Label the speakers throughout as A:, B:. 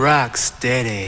A: rock steady.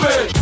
A: move.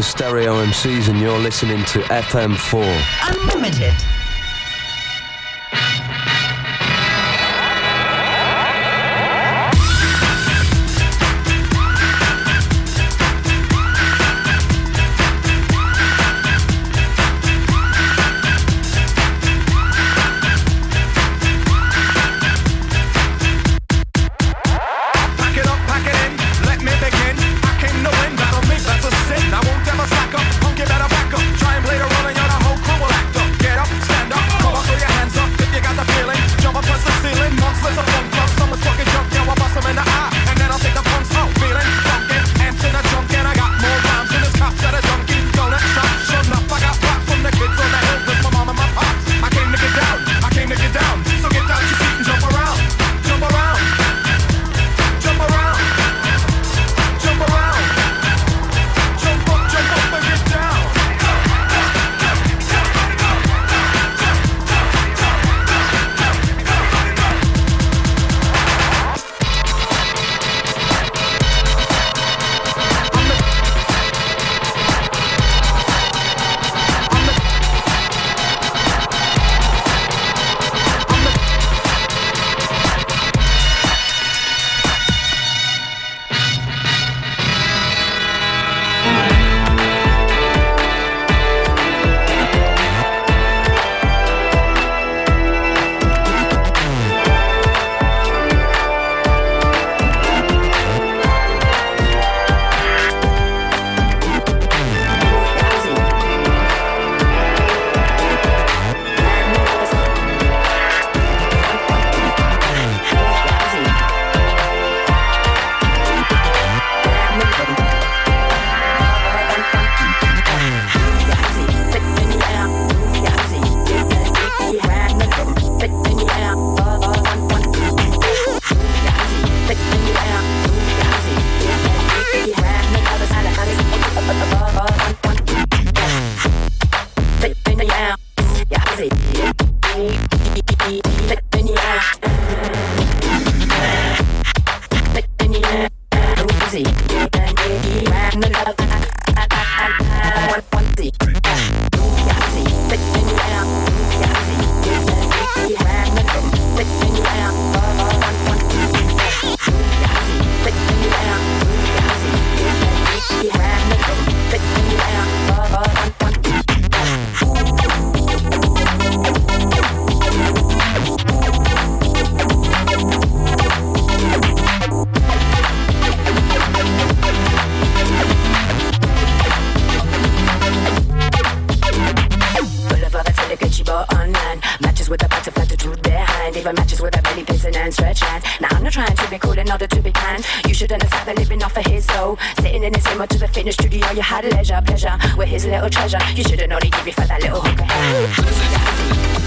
B: Yeah, this is a stereo MCs and you're listening to FM4.
A: Unlimited.
C: see, and you and the love. I, I, I, I want, want see. shouldn't have ever living off of his dough. Sitting in his limo to the fitness studio, you had leisure, pleasure with his little treasure. You shouldn't only give me for that little hooker.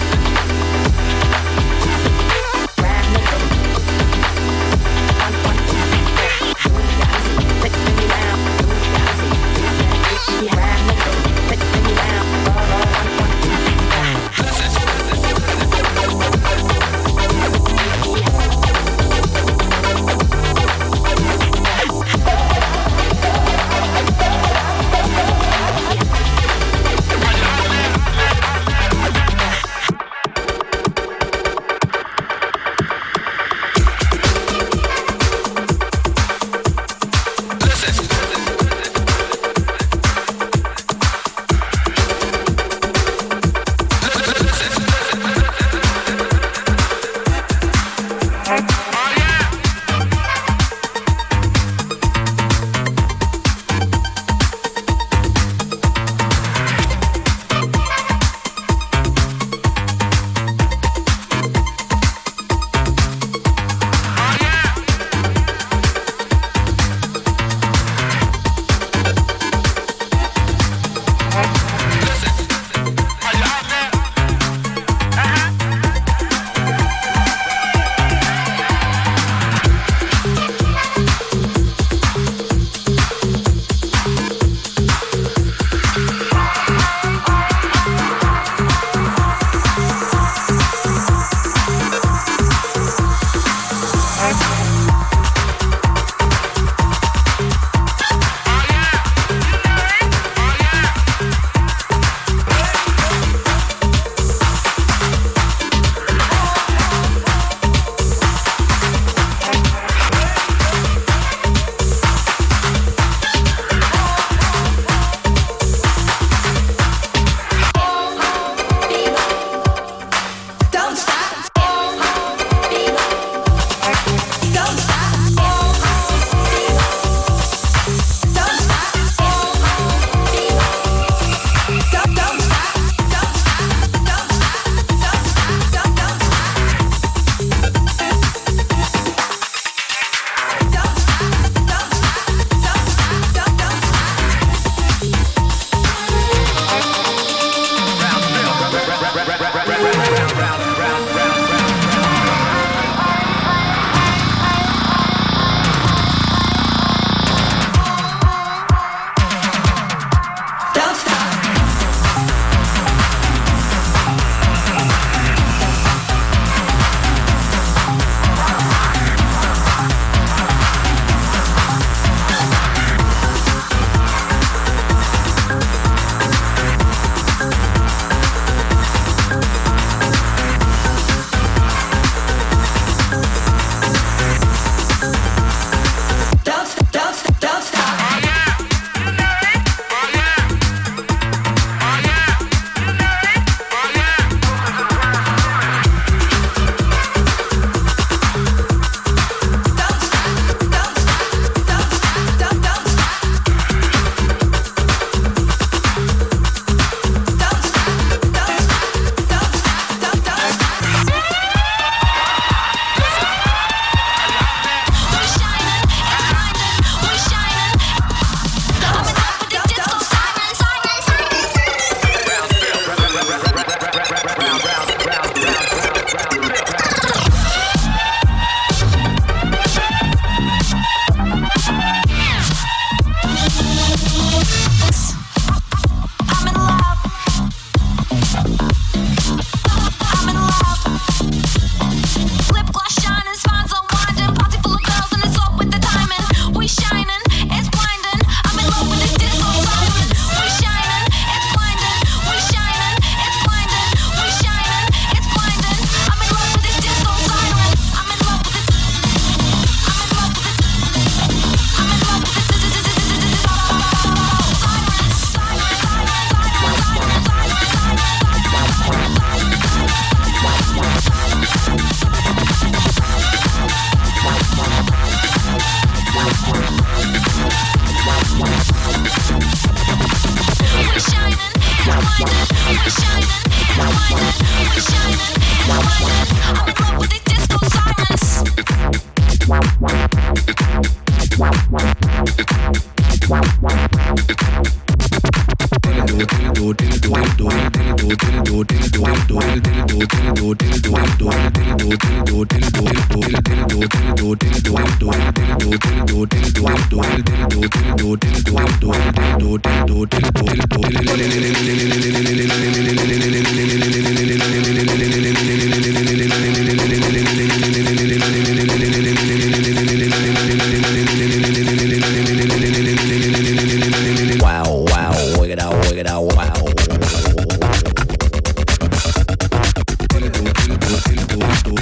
C: Mix.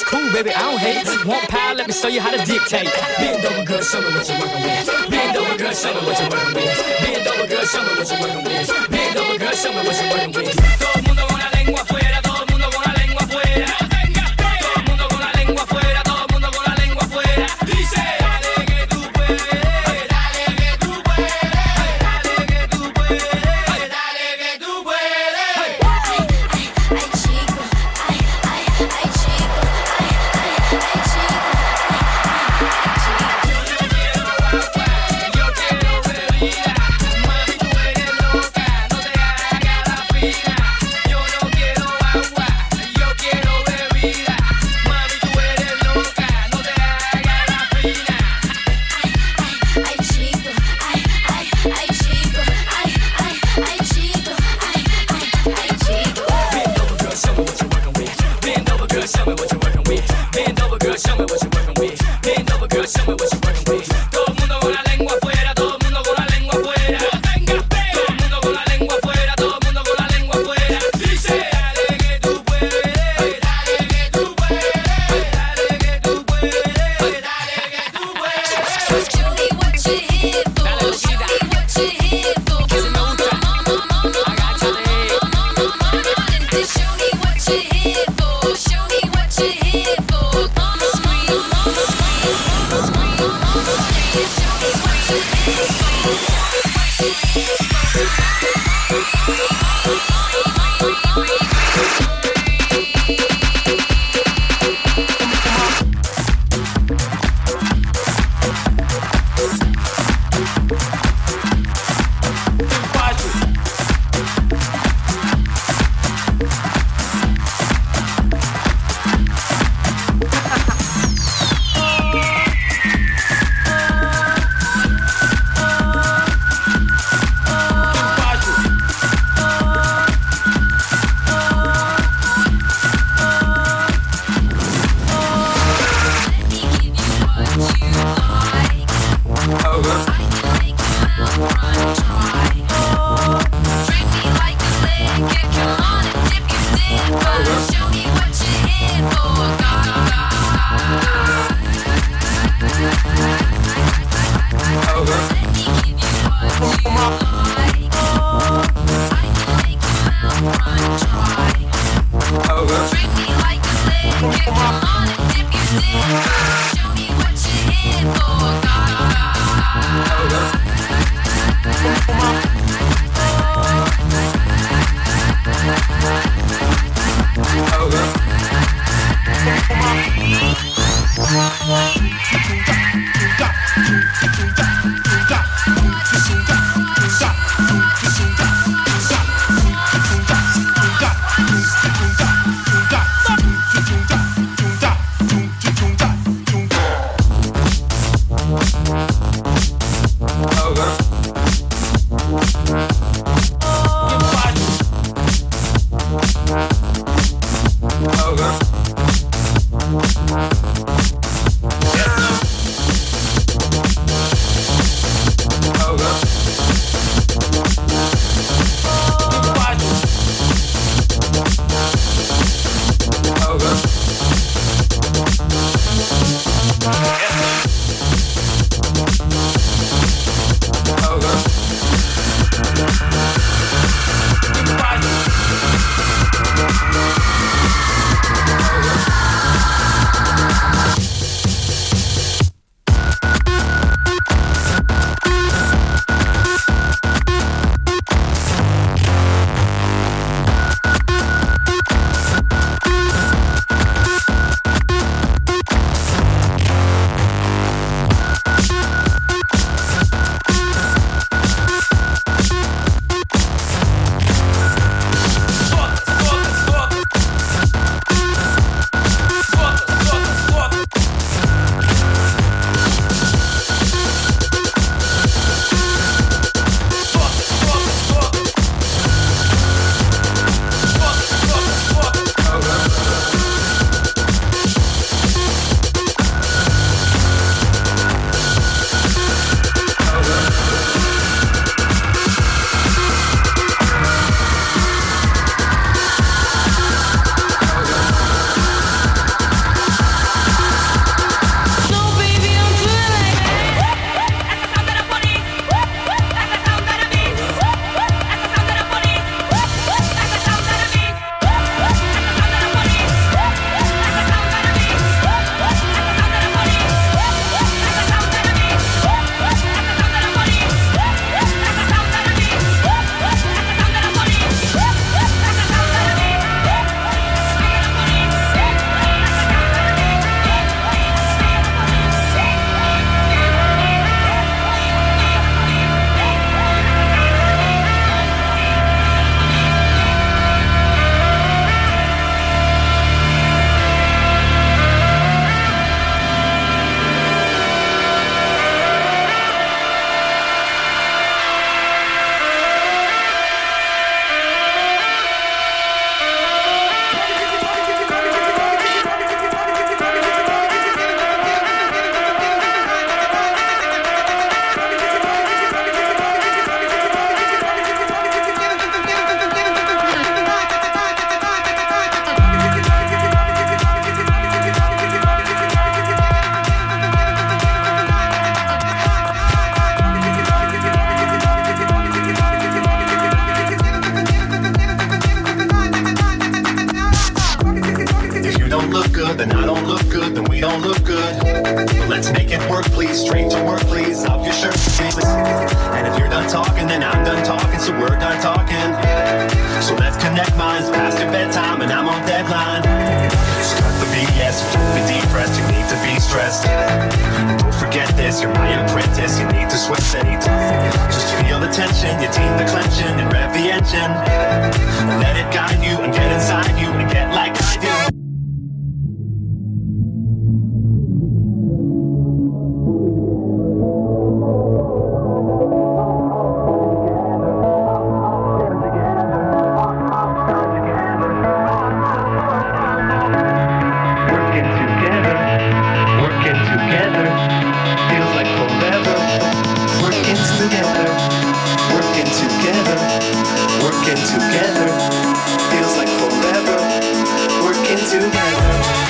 C: It's cool,
D: baby. I don't hate it. Want power? Let me show you how to dictate.
C: Bend over, girl. Show me what you're working with. Bend over, girl. Show me what you're working with. Bend over, girl. Show me what you're working with. Bend over, girl. Show me what you're working with. Todo el mundo con la lengua afuera.
E: Bye.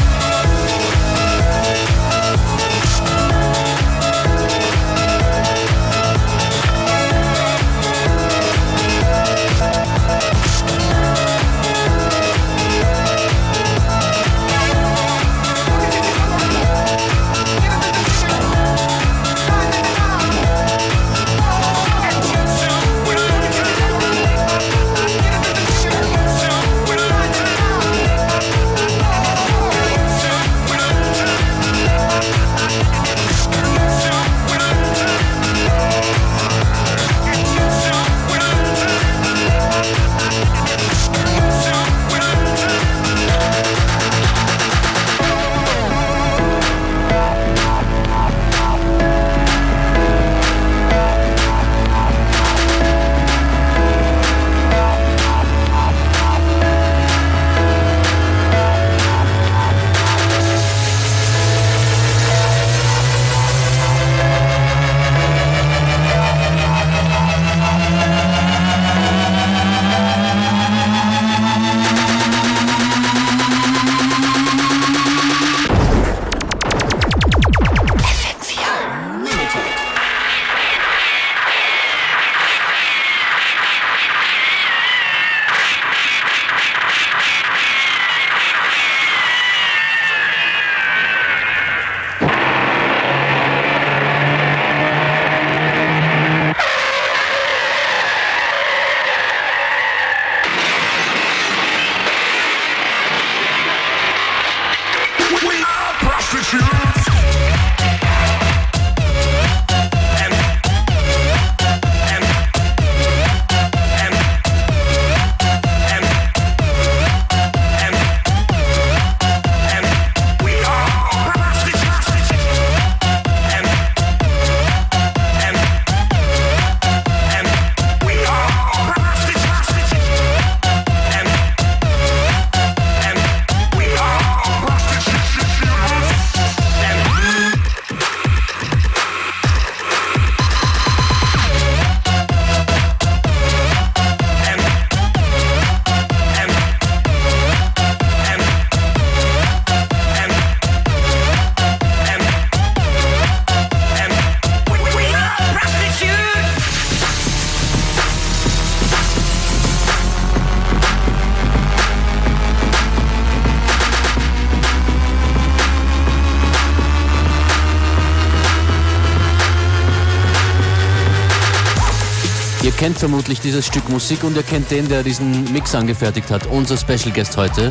E: kennt vermutlich dieses Stück Musik und ihr kennt den, der diesen Mix angefertigt hat. Unser Special Guest heute.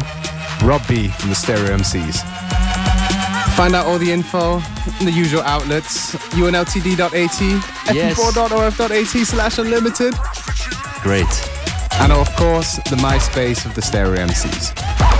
F: Rob B von the Stereo MCs. Find out all the info in the usual outlets. unltd.at,
E: yes.
F: fm4.orf.at slash unlimited.
E: Great.
F: And of course, the MySpace of the Stereo MCs.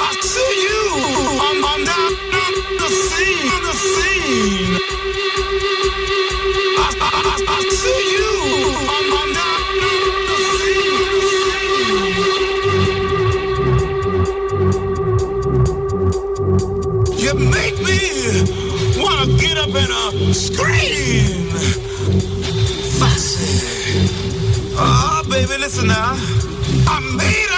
G: I see you on, the
H: scene, the
G: scene. I, I, I,
I: see you on, the scene, the
J: scene. You make me wanna get up and uh, scream. Fussy. Oh, baby, listen now. I made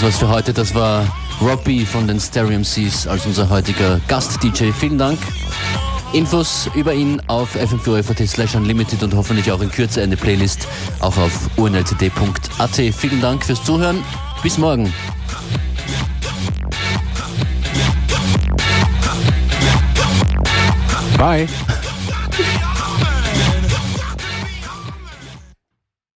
E: Das war's für heute. Das war Robbie von den Stereo MCs als unser heutiger Gast-DJ. Vielen Dank. Infos über ihn auf fm4 slash unlimited und hoffentlich auch in Kürze eine Playlist auch auf unltd.at. Vielen Dank fürs Zuhören. Bis morgen.
F: Bye.